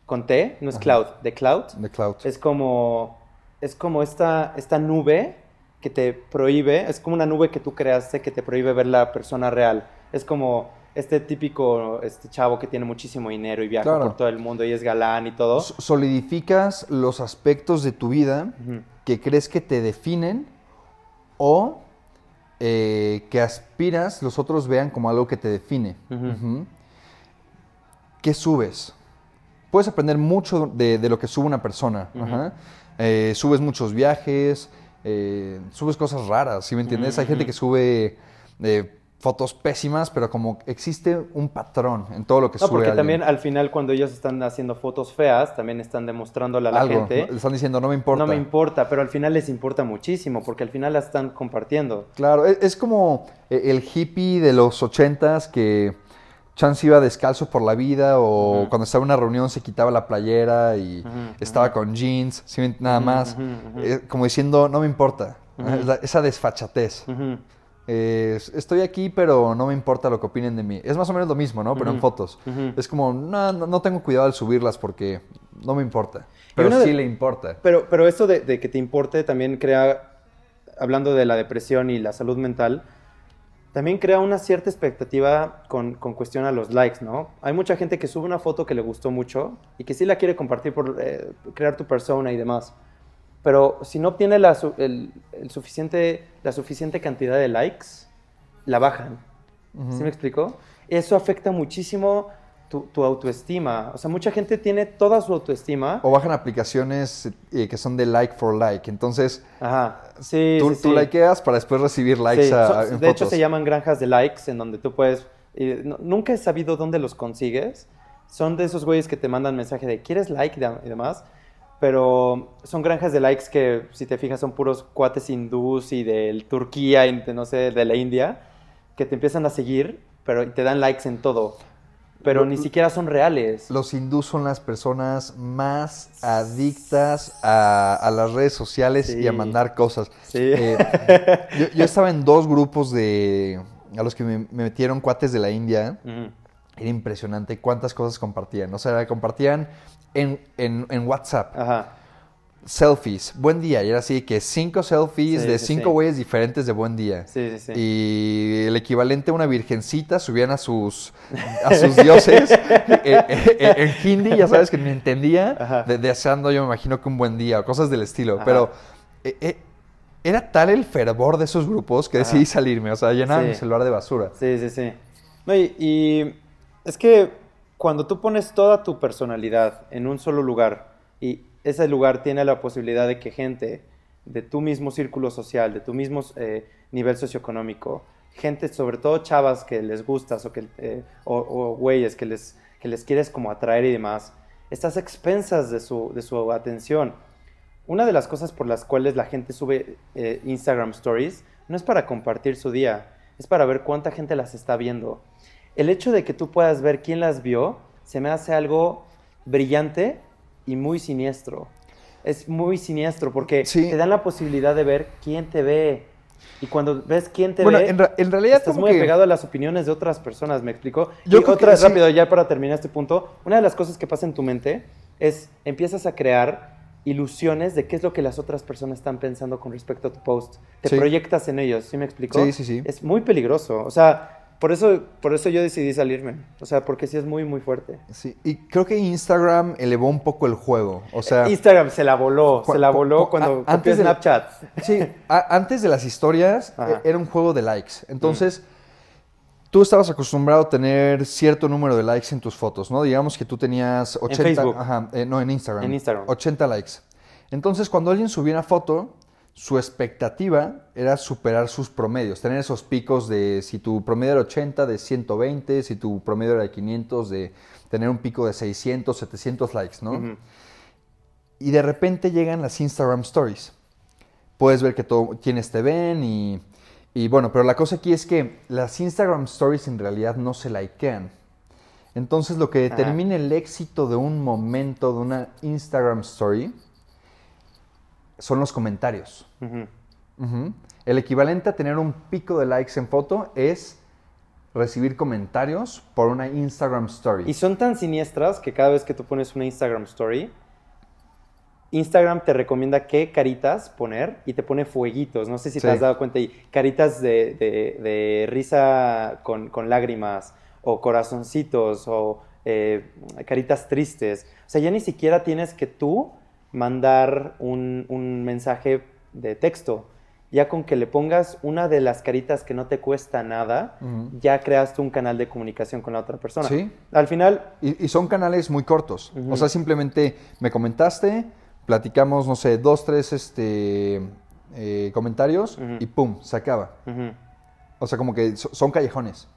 A: con T, no es
B: Ajá.
A: cloud, the cloud,
B: The cloud.
A: es como es como esta, esta nube que te prohíbe, es como una nube que tú creaste que te prohíbe ver la persona real. Es como este típico este chavo que tiene muchísimo dinero y viaja
B: Claro.
A: por todo el mundo y es galán y todo.
B: Solidificas los aspectos de tu vida que crees que te definen o eh, que aspiras los otros vean como algo que te define. ¿Qué subes? Puedes aprender mucho de, de lo que sube una persona. Ajá. Eh, subes muchos viajes, eh, subes cosas raras, ¿sí me entiendes? Hay gente que sube fotos pésimas, pero como existe un patrón en todo lo que
A: No,
B: sube
A: porque
B: alguien.
A: también al final cuando ellos están haciendo fotos feas, también están demostrándole a la
B: algo,
A: gente.
B: le están diciendo, no me importa.
A: No me importa, pero al final les importa muchísimo, porque al final la están compartiendo.
B: Claro, e- es, como eh, el hippie de los ochentas que Chance iba descalzo por la vida o cuando estaba en una reunión se quitaba la playera y estaba con jeans, nada más, eh, como diciendo, no me importa, esa desfachatez. Eh, es- estoy aquí, pero no me importa lo que opinen de mí. Es más o menos lo mismo, ¿no? Pero en
A: Ujú,
B: fotos.
A: ujú.
B: Es como, no, no, tengo cuidado al subirlas porque no me importa. Pero
A: una de-
B: sí le importa.
A: Pero, pero esto de, de que te importe también crea, hablando de la depresión y la salud mental, también crea una cierta expectativa con, con cuestión a los likes, ¿no? Hay mucha gente que sube una foto que le gustó mucho y que sí la quiere compartir por eh, crear tu persona y demás. Pero si no obtiene la, el- el suficiente, la suficiente cantidad de likes, la bajan.
B: Ujú.
A: ¿Sí me explico? Eso afecta muchísimo tu, tu autoestima. O sea, mucha gente tiene toda su autoestima.
B: O bajan aplicaciones eh, que son de like for like. Entonces,
A: Ajá. Sí,
B: tú,
A: sí,
B: tú
A: sí.
B: likeas para después recibir likes a-
A: so-
B: en
A: de hecho,
B: fotos.
A: se llaman granjas de likes, en donde tú puedes. y no- nunca he sabido dónde los consigues. Son de esos güeyes que te mandan mensaje de ¿quieres like? y demás. Pero son granjas de likes que, si te fijas, son puros cuates hindús y de Turquía y de, no sé, de la India, que te empiezan a seguir, pero te dan likes en todo. pero ni siquiera son reales.
B: Los hindús son las personas más adictas a, a las redes sociales y a
A: Sí.
B: mandar cosas.
A: Sí.
B: Eh, yo, yo estaba en dos grupos de a los que me, me metieron cuates de la India. Era impresionante cuántas cosas compartían. O sea, compartían en, en- en WhatsApp
A: Ajá.
B: selfies, buen día. Y era así que cinco selfies
A: Sí,
B: de
A: sí,
B: cinco
A: sí.
B: güeyes diferentes de buen día.
A: Sí, sí, sí.
B: Y el equivalente a una virgencita subían a sus, a sus dioses eh, eh, eh, en hindi, ya sabes que ni entendía, de- deseando yo me imagino que un buen día o cosas del estilo.
A: Ajá.
B: Pero eh, eh, era tal el fervor de esos grupos que
A: Ajá.
B: decidí salirme, o sea, llenaba mi celular de basura.
A: Sí, sí, sí. No, y, y es que cuando tú pones toda tu personalidad en un solo lugar y ese lugar tiene la posibilidad de que gente de tu mismo círculo social, de tu mismo eh, nivel socioeconómico, gente, sobre todo chavas que les gustas o, que, eh, o, o güeyes que les, que les quieres como atraer y demás, estás expensas de su, de su atención. Una de las cosas por las cuales la gente sube eh, Instagram Stories no es para compartir su día, es para ver cuánta gente las está viendo. El hecho de que tú puedas ver quién las vio se me hace algo brillante y muy siniestro. Es muy siniestro porque
B: Sí.
A: te dan la posibilidad de ver quién te ve. Y cuando ves quién te
B: Bueno,
A: ve,
B: en, en realidad
A: estás
B: como
A: muy
B: que-
A: apegado a las opiniones de otras personas, ¿me explico?
B: Yo
A: y
B: que
A: otra,
B: sí.
A: rápido, ya para terminar este punto, una de las cosas que pasa en tu mente es empiezas a crear ilusiones de qué es lo que las otras personas están pensando con respecto a tu post. Te
B: Sí.
A: proyectas en ellos, ¿sí me explico?
B: Sí, sí, sí.
A: Es muy peligroso. O sea, por eso, por eso yo decidí salirme. O sea, porque sí es muy, muy fuerte.
B: Sí, y creo que Instagram elevó un poco el juego. O sea,
A: Instagram se la voló, se la voló
B: cu-
A: cuando
B: a- antes de la-
A: Snapchat.
B: Sí, a- antes de las historias
A: Ajá.
B: e- era un juego de likes. Entonces, tú estabas acostumbrado a tener cierto número de likes en tus fotos, ¿no? Digamos que tú tenías 80...
A: Facebook.
B: Ajá, eh, no, en Instagram.
A: En Instagram.
B: 80 likes. Entonces, cuando alguien subía una foto, su expectativa era superar sus promedios, tener esos picos de si tu promedio era 80, de 120, si tu promedio era de 500, de tener un pico de 600, 700 likes, ¿no? Y de repente llegan las Instagram Stories. Puedes ver que todo, quienes te ven y, y bueno, pero la cosa aquí es que las Instagram Stories en realidad no se likean. Entonces lo que determina el éxito de un momento, de una Instagram Story, son los comentarios. El equivalente a tener un pico de likes en foto es recibir comentarios por una Instagram Story.
A: Y son tan siniestras que cada vez que tú pones una Instagram Story, Instagram te recomienda qué caritas poner y te pone fueguitos. No sé si te has dado cuenta. Y caritas de, de- de risa con, con lágrimas, o corazoncitos, o eh, caritas tristes. O sea, ya ni siquiera tienes que tú mandar un, un mensaje de texto. Ya con que le pongas una de las caritas que no te cuesta nada, ya creaste un canal de comunicación con la otra persona.
B: Sí.
A: Al final,
B: Y, y son canales muy cortos. O sea, simplemente me comentaste, platicamos, no sé, dos, tres este, eh, comentarios y pum, se acaba. O sea, como que so- son callejones.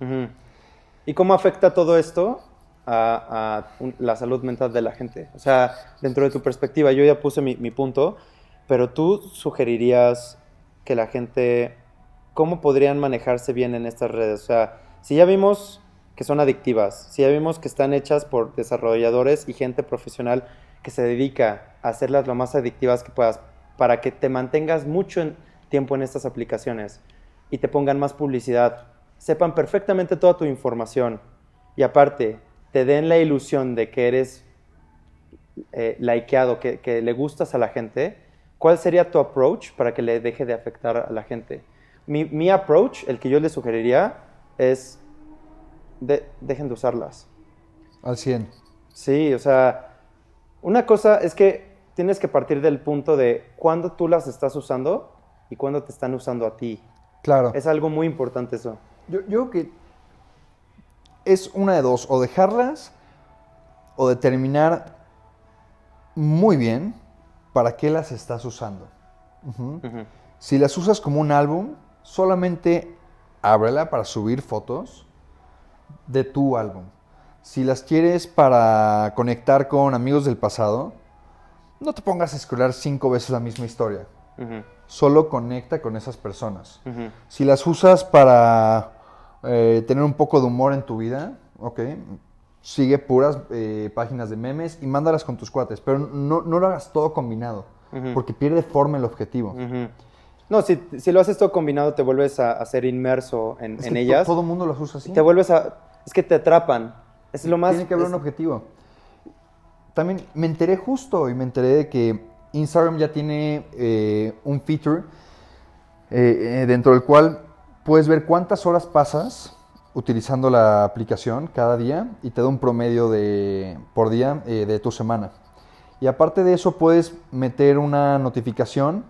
A: ¿y cómo afecta todo esto a, la salud mental de la gente? O sea, dentro de tu perspectiva, yo ya puse mi, punto, pero tú sugerirías que la gente, ¿cómo podrían manejarse bien en estas redes? O sea, si ya vimos que son adictivas, si ya vimos que están hechas por desarrolladores y gente profesional que se dedica a hacerlas lo más adictivas que puedas para que te mantengas mucho tiempo en estas aplicaciones y te pongan más publicidad, sepan perfectamente toda tu información y aparte te den la ilusión de que eres eh, likeado, que, que le gustas a la gente, ¿cuál sería tu approach para que le deje de afectar a la gente? Mi, mi approach, el que yo le sugeriría, es de- dejen de usarlas.
B: Al 100.
A: Sí, o sea, una cosa es que tienes que partir del punto de cuándo tú las estás usando y cuándo te están usando a ti.
B: Claro.
A: Es algo muy importante eso.
B: Yo, yo creo que es una de dos, o dejarlas o determinar muy bien para qué las estás usando. Si las usas como un álbum, solamente ábrela para subir fotos de tu álbum. Si las quieres para conectar con amigos del pasado, no te pongas a scrollar cinco veces la misma historia. Solo conecta con esas personas. Si las usas para eh, tener un poco de humor en tu vida, ok, sigue puras eh, páginas de memes y mándalas con tus cuates, pero no, no lo hagas todo combinado, porque pierde forma el objetivo.
A: No, si, si, lo haces todo combinado, te vuelves a, ser inmerso en, en ellas.
B: todo el mundo los usa así.
A: Te vuelves a... Es que te atrapan. Es lo más...
B: Tiene que haber un objetivo. También me enteré justo y me enteré de que Instagram ya tiene eh, un feature eh, dentro del cual puedes ver cuántas horas pasas utilizando la aplicación cada día y te da un promedio de, por día eh, de tu semana. Y aparte de eso puedes meter una notificación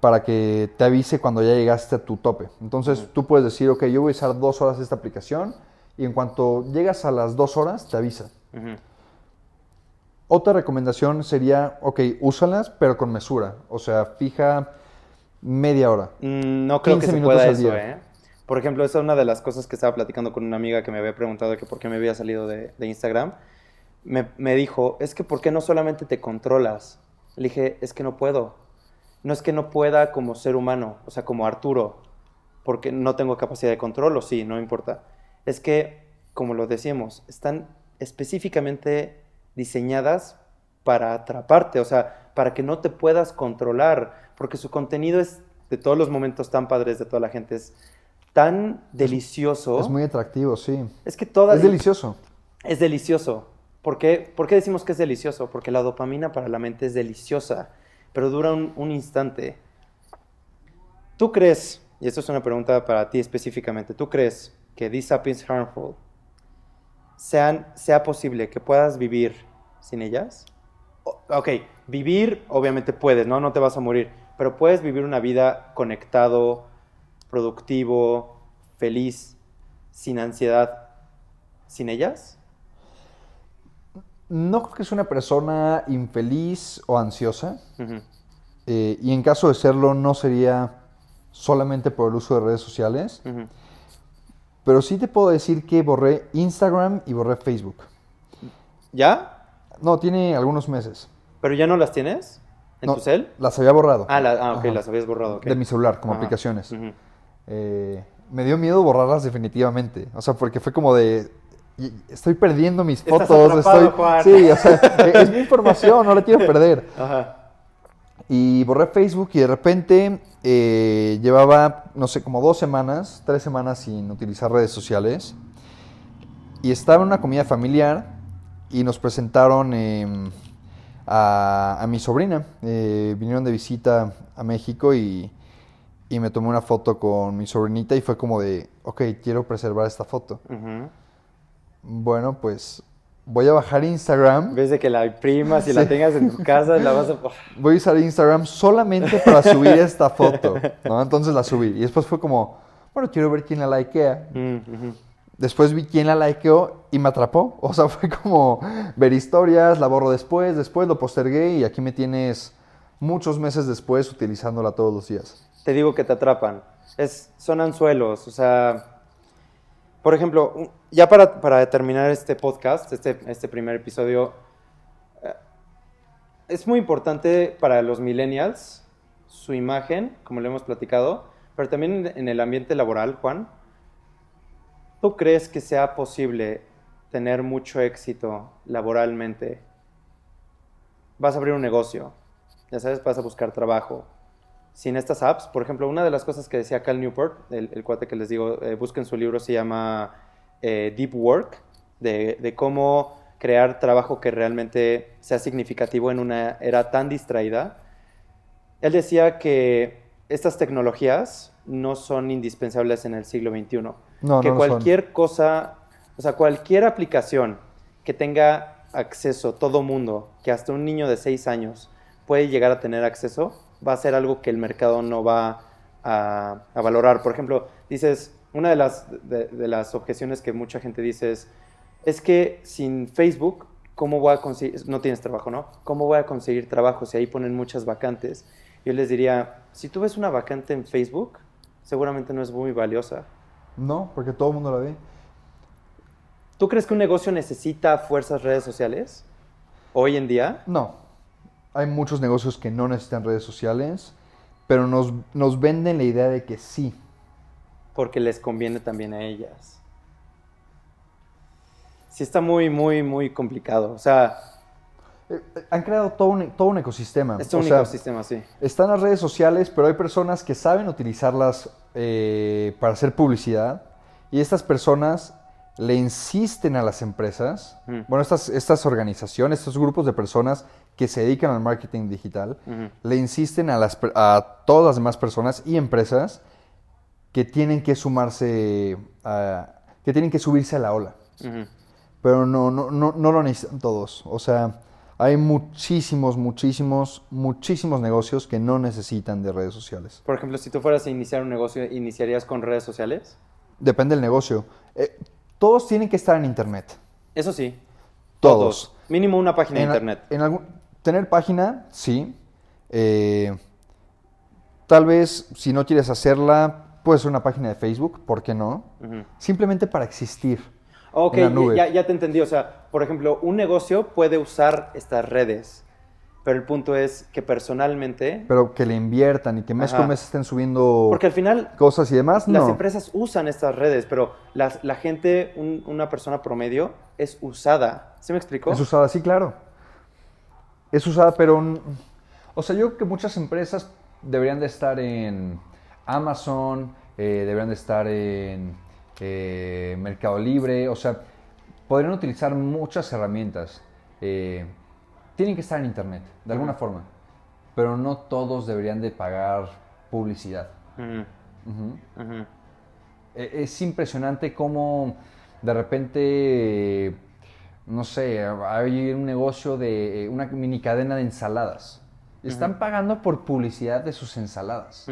B: para que te avise cuando ya llegaste a tu tope. Entonces tú puedes decir, ok, yo voy a usar dos horas de esta aplicación y en cuanto llegas a las dos horas te avisa. Otra recomendación sería, ok, úsalas pero con mesura. O sea, fija media hora.
A: Mm, no creo que se pueda eso, ¿eh? Por ejemplo, esa es una de las cosas que estaba platicando con una amiga que me había preguntado que por qué me había salido de, Instagram. Me, dijo, es que ¿por qué no solamente te controlas? Le dije, es que no puedo. No es que no pueda como ser humano, o sea, como Arturo, porque no tengo capacidad de control, o sí, no importa. Es que, como lo decíamos, están específicamente diseñadas para atraparte, o sea, para que no te puedas controlar, porque su contenido es de todos los momentos tan padres de toda la gente, es tan delicioso.
B: Es muy atractivo, sí.
A: Es que toda...
B: Es delicioso.
A: Es delicioso. ¿Por qué? ¿Por qué decimos que es delicioso? Porque la dopamina para la mente es deliciosa, pero dura un, instante. ¿Tú crees, y esto es una pregunta para ti específicamente, ¿tú crees que these is harmful sean, sea posible que puedas vivir sin ellas? ok, vivir obviamente puedes, ¿no? No te vas a morir, pero puedes vivir una vida conectado, productivo, feliz, sin ansiedad, sin ellas?
B: No creo que es una persona infeliz o ansiosa. Eh, y en caso de serlo, no sería solamente por el uso de redes sociales. Pero sí te puedo decir que borré Instagram y borré Facebook.
A: ¿Ya?
B: No, tiene algunos meses.
A: ¿Pero ya no las tienes? ¿En tu cel?
B: Las había borrado.
A: Ah, ah ok, las habías borrado.
B: De mi celular, como aplicaciones. Eh, me dio miedo borrarlas definitivamente. O sea, porque fue como de. Estoy perdiendo mis fotos. Estoy, sí, o sea, es mi información, no la quiero perder. Ajá. Y borré Facebook y de repente eh, llevaba, no sé, como dos semanas, tres semanas sin utilizar redes sociales. Y estaba en una comida familiar y nos presentaron em, a, mi sobrina. Eh, vinieron de visita a México y y me tomé una foto con mi sobrinita y fue como de, ok, quiero preservar esta foto. Bueno, pues voy a bajar Instagram.
A: Ves de que la imprimas y la tengas en tu casa, la vas a...
B: Voy a usar Instagram solamente para subir esta foto, ¿no? Entonces la subí. Y después fue como, bueno, quiero ver quién la likea. Después vi quién la likeó y me atrapó. O sea, fue como ver historias, la borro después, después lo postergué y aquí me tienes muchos meses después utilizándola todos los días
A: te digo que te atrapan. Es, son anzuelos, o sea, por ejemplo, ya para, para terminar este podcast, este, este primer episodio, eh, es muy importante para los millennials su imagen, como le hemos platicado, pero también en el ambiente laboral, Juan. ¿Tú crees que sea posible tener mucho éxito laboralmente? Vas a abrir un negocio, ya sabes, vas a buscar trabajo, sin estas apps. Por ejemplo, una de las cosas que decía Cal Newport, el, cuate que les digo, eh, busquen su libro, se llama eh, Deep Work, de, cómo crear trabajo que realmente sea significativo en una era tan distraída. Él decía que estas tecnologías no son indispensables en el siglo XXI. No, que cualquier cosa, o sea, cualquier aplicación que tenga acceso todo mundo, que hasta un niño de 6 años puede llegar a tener acceso, va a ser algo que el mercado no va a, valorar. Por ejemplo, dices, una de las, de, las objeciones que mucha gente dice es, es que sin Facebook, ¿cómo voy a conseguir, no tienes trabajo, ¿no? ¿Cómo voy a conseguir trabajo si ahí ponen muchas vacantes? Yo les diría, si tú ves una vacante en Facebook, seguramente no es muy valiosa.
B: No, porque todo el mundo la ve.
A: ¿Tú crees que un negocio necesita fuerzas redes sociales hoy en día?
B: No hay muchos negocios que no necesitan redes sociales, pero nos, nos venden la idea de que sí.
A: Porque les conviene también a ellas. sí está muy, muy, muy complicado. O sea,
B: Eh, eh, Han creado todo un, todo un ecosistema.
A: es un
B: O sea,
A: ecosistema, sí.
B: Están las redes sociales, pero hay personas que saben utilizarlas eh, para hacer publicidad y estas personas le insisten a las empresas,
A: Mm.
B: bueno, estas, estas organizaciones, estos grupos de personas que se dedican al marketing digital, le insisten a, las, a todas las demás personas y empresas que tienen que sumarse, a- que tienen que subirse a la ola pero no, no, no, no lo necesitan todos. O sea, hay muchísimos, muchísimos, muchísimos negocios que no necesitan de redes sociales.
A: Por ejemplo, si tú fueras a iniciar un negocio, ¿iniciarías con redes sociales?
B: Depende del negocio. Eh, todos tienen que estar en Internet.
A: Eso sí.
B: Todos.
A: Mínimo una página de
B: En,
A: internet.
B: en algún- tener página, sí. Eh, tal vez, si no quieres hacerla, puede ser una página de Facebook, ¿por qué no? Simplemente para existir.
A: Ok,
B: en la nube.
A: ya, ya te entendí. O sea, por ejemplo, un negocio puede usar estas redes, pero el punto es que personalmente,
B: Pero que le inviertan y que mes con mes estén subiendo
A: porque al final
B: cosas y demás,
A: las
B: no.
A: empresas usan estas redes, pero las- la gente, un- una persona promedio, es usada. ¿Se me explicó?
B: Es usada, sí, claro. Es usada, pero... O sea, yo creo que muchas empresas deberían de estar en Amazon, eh, deberían de estar en eh, Mercado Libre, o sea, podrían utilizar muchas herramientas. Eh, tienen que estar en Internet, de alguna forma, pero no todos deberían de pagar publicidad. E- Es impresionante cómo de repente, no sé, hay un negocio de eh, una mini cadena de ensaladas. Están pagando por publicidad de sus ensaladas.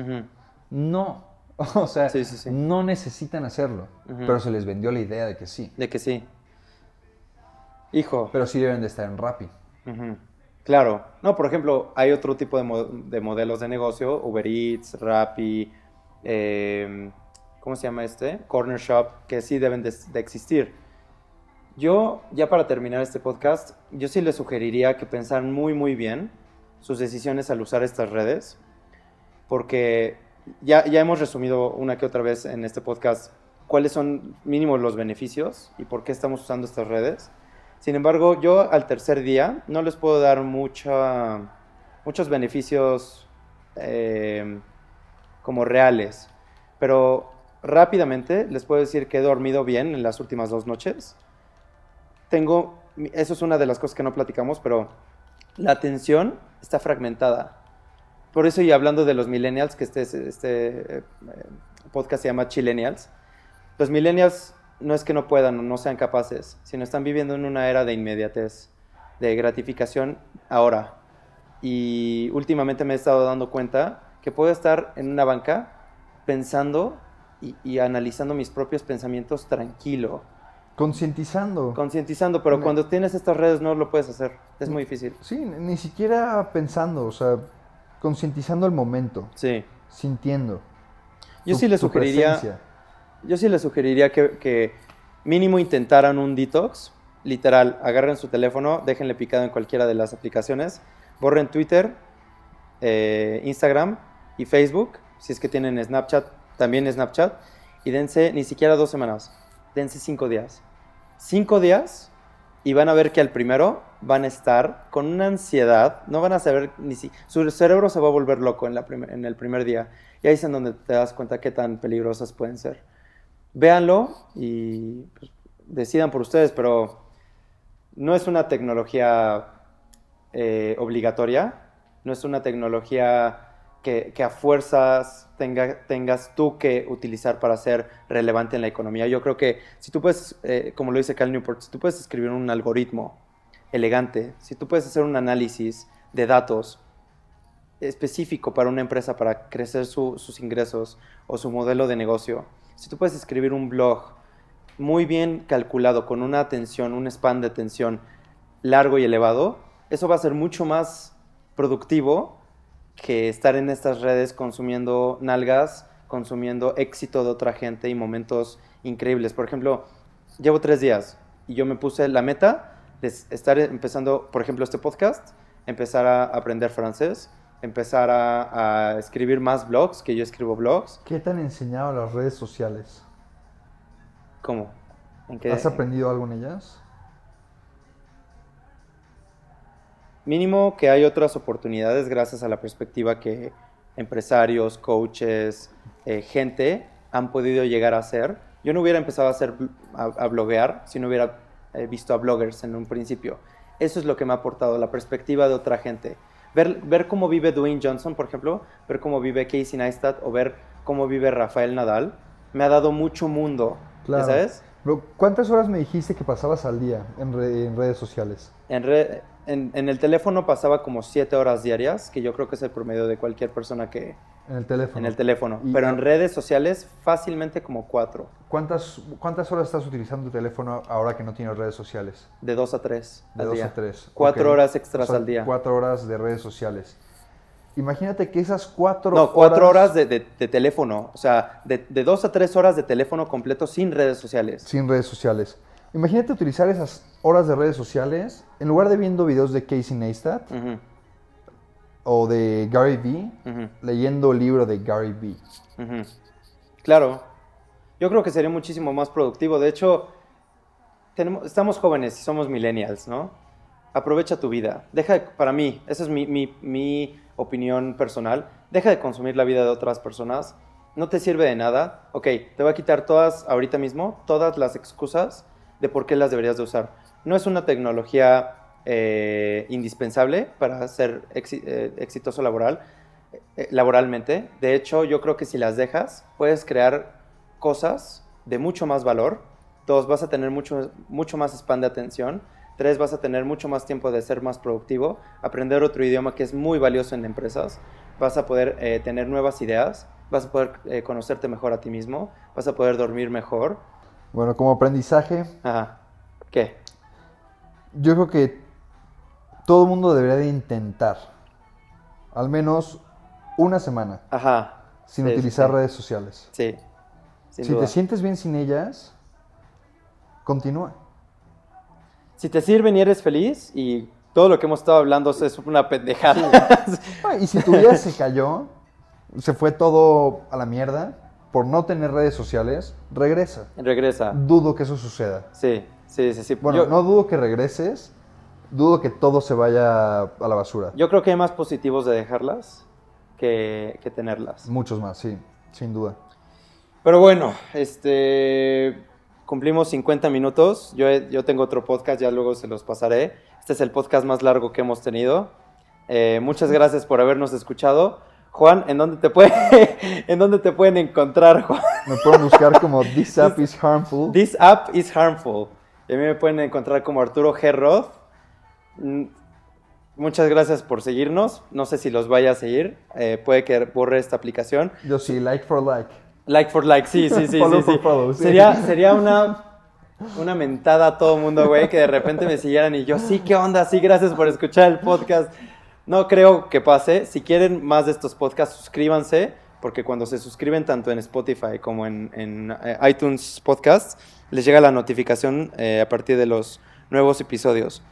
B: No, o sea,
A: Sí, sí, sí.
B: no necesitan hacerlo, pero se les vendió la idea de que sí.
A: De que sí. Hijo.
B: Pero sí deben de estar en Rappi.
A: Claro. No, por ejemplo, hay otro tipo de, mo- de modelos de negocio, Uber Eats, Rappi, eh, ¿cómo se llama este? Corner Shop, que sí deben de, existir. Yo, ya para terminar este podcast, yo sí les sugeriría que pensaran muy, muy bien sus decisiones al usar estas redes, porque ya, ya hemos resumido una que otra vez en este podcast cuáles son mínimo los beneficios y por qué estamos usando estas redes. Sin embargo, yo al tercer día no les puedo dar mucha, muchos beneficios eh, como reales, pero rápidamente les puedo decir que he dormido bien en las últimas dos noches. Tengo, eso es una de las cosas que no platicamos, pero la atención está fragmentada. Por eso, y hablando de los millennials, que este, este eh, podcast se llama Chillennials, los millennials no es que no puedan o no sean capaces, sino están viviendo en una era de inmediatez, de gratificación ahora. Y últimamente me he estado dando cuenta que puedo estar en una banca pensando y, y analizando mis propios pensamientos tranquilo,
B: Concientizando.
A: concientizando, pero cuando tienes estas redes no lo puedes hacer, es muy difícil.
B: Sí, ni siquiera pensando, o sea, concientizando el momento,
A: Sí.
B: sintiendo.
A: Yo
B: tu-
A: sí
B: tu
A: sugeriría. Yo sí les sugeriría que, mínimo intentaran un detox, literal, agarren su teléfono, déjenle picado en cualquiera de las aplicaciones, borren Twitter, eh, Instagram y Facebook, si es que tienen Snapchat, también Snapchat, y dense ni siquiera dos semanas, dense cinco días. Cinco días y van a ver que al primero van a estar con una ansiedad, no van a saber ni si su cerebro se va a volver loco en, la en el primer día. Y ahí es en donde te das cuenta qué tan peligrosas pueden ser. Véanlo y pues, decidan por ustedes, pero no es una tecnología eh, obligatoria, no es una tecnología que, que a fuerzas tenga- tengas tú que utilizar para ser relevante en la economía. Yo creo que si tú puedes, eh, como lo dice Cal Newport, si tú puedes escribir un algoritmo elegante, si tú puedes hacer un análisis de datos específico para una empresa para crecer su- sus ingresos o su modelo de negocio, si tú puedes escribir un blog muy bien calculado, con una atención, un span de atención largo y elevado, eso va a ser mucho más productivo que estar en estas redes consumiendo nalgas, consumiendo éxito de otra gente y momentos increíbles. Por ejemplo, llevo tres días y yo me puse la meta de estar empezando, por ejemplo, este podcast, empezar a aprender francés, empezar a, escribir más blogs, que yo escribo blogs.
B: ¿Qué te han enseñado las redes sociales?
A: ¿Cómo?
B: ¿Has aprendido algo en ellas?
A: Mínimo que hay otras oportunidades gracias a la perspectiva que empresarios, coaches, eh, gente han podido llegar a hacer. Yo no hubiera empezado a, hacer, a, a bloguear si no hubiera eh, visto a bloggers en un principio. Eso es lo que me ha aportado la perspectiva de otra gente Ver, ver cómo vive Dwayne Johnson, por ejemplo, ver cómo vive Casey Neistat o ver cómo vive Rafael Nadal, me ha dado mucho mundo. ¿Sabes?
B: ¿Cuántas horas me dijiste que pasabas al día en, redes sociales?
A: En, en, el teléfono pasaba como siete horas diarias, que yo creo que es el promedio de cualquier persona que...
B: En el teléfono.
A: En el teléfono. Pero en redes sociales fácilmente como cuatro.
B: ¿Cuántas, ¿Cuántas horas estás utilizando tu teléfono ahora que no tienes redes sociales?
A: De dos a tres.
B: De dos a tres.
A: Cuatro horas extras al día.
B: Cuatro horas de redes sociales. Imagínate que esas cuatro
A: no, cuatro horas, de, teléfono. O sea, de, dos a tres horas de teléfono completo sin redes sociales.
B: Sin redes sociales. Imagínate utilizar esas horas de redes sociales en lugar de viendo videos de Casey Neistat o de Gary Vee, leyendo el libro de Gary Vee.
A: Claro. Yo creo que sería muchísimo más productivo. De hecho, tenemos, estamos jóvenes y somos millennials, ¿no? Aprovecha tu vida. Deja, para mí, esa es mi, mi, mi opinión personal, deja de consumir la vida de otras personas, no te sirve de nada, ok, te voy a quitar todas, ahorita mismo, todas las excusas de por qué las deberías de usar. No es una tecnología eh, indispensable para ser eh, exitoso laboral, eh, laboralmente. De hecho, yo creo que si las dejas, puedes crear cosas de mucho más valor. Dos, vas a tener mucho, mucho más spam de atención Tres, vas a tener mucho más tiempo de ser más productivo, aprender otro idioma que es muy valioso en empresas, vas a poder tener nuevas ideas, vas a poder conocerte mejor a ti mismo, vas a poder dormir mejor.
B: Bueno, como aprendizaje.
A: Ajá. ¿Qué?
B: Yo creo que todo el mundo debería de intentar al menos una semana
A: Ajá.
B: sin utilizar redes sociales.
A: Sí.
B: si te sientes bien sin ellas, continúa
A: si te sirven y eres feliz y todo lo que hemos estado hablando es una pendejada.
B: y si tu vida se cayó, se fue todo a la mierda por no tener redes sociales, regresa.
A: Regresa.
B: Dudo que eso suceda.
A: Sí, sí, sí. sí.
B: Bueno, no dudo que regreses, dudo que todo se vaya a la basura.
A: Yo creo que hay más positivos de dejarlas que, que tenerlas.
B: Muchos más, sí, sin duda.
A: Pero bueno, este cumplimos 50 minutos. Yo, yo tengo otro podcast, ya luego se los pasaré. Este es el podcast más largo que hemos tenido. Eh, muchas gracias por habernos escuchado. Juan, ¿en dónde te, puede, ¿en dónde te pueden encontrar, Juan?
B: Me pueden buscar como This App is Harmful.
A: This App is Harmful. Y a mí me pueden encontrar como Arturo G. Roth. Mm, muchas gracias por seguirnos. No sé si los vaya a seguir. Eh, puede que borre esta aplicación.
B: Yo sí, like for like.
A: Like for like, sí, sí, sí. sí, Sería, sería una, una mentada a todo mundo, güey, que de repente me siguieran y yo, sí, ¿qué onda? Sí, gracias por escuchar el podcast. No creo que pase. Si quieren más de estos podcasts, suscríbanse, porque cuando se suscriben tanto en Spotify como en, en eh, iTunes Podcasts, les llega la notificación eh, a partir de los nuevos episodios.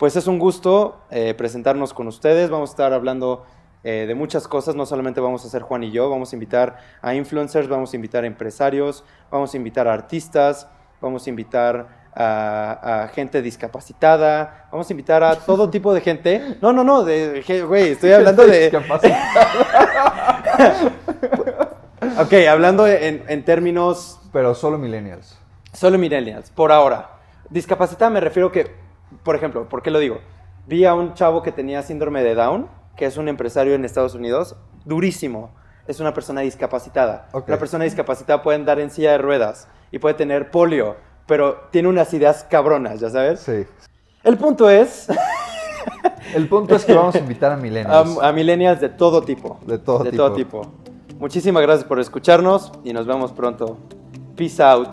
A: Pues es un gusto eh, presentarnos con ustedes. Vamos a estar hablando eh, de muchas cosas. No solamente vamos a hacer Juan y yo, vamos a invitar a influencers, vamos a invitar a empresarios, vamos a invitar a artistas, vamos a invitar a, gente discapacitada, vamos a invitar a todo tipo de gente. No, no, no, güey, estoy hablando de... ok, hablando en, en términos...
B: Pero solo millennials.
A: Solo millennials, por ahora. Discapacitada me refiero que, por ejemplo, ¿por qué lo digo? Vi a un chavo que tenía síndrome de Down que es un empresario en Estados Unidos, durísimo. Es una persona discapacitada. Una persona discapacitada puede andar en silla de ruedas y puede tener polio, pero tiene unas ideas cabronas, ¿ya sabes?
B: Sí.
A: El punto es...
B: El punto es que vamos a invitar a millennials.
A: A, millennials de todo tipo.
B: De todo
A: de todo tipo. Muchísimas gracias por escucharnos y nos vemos pronto. Peace out.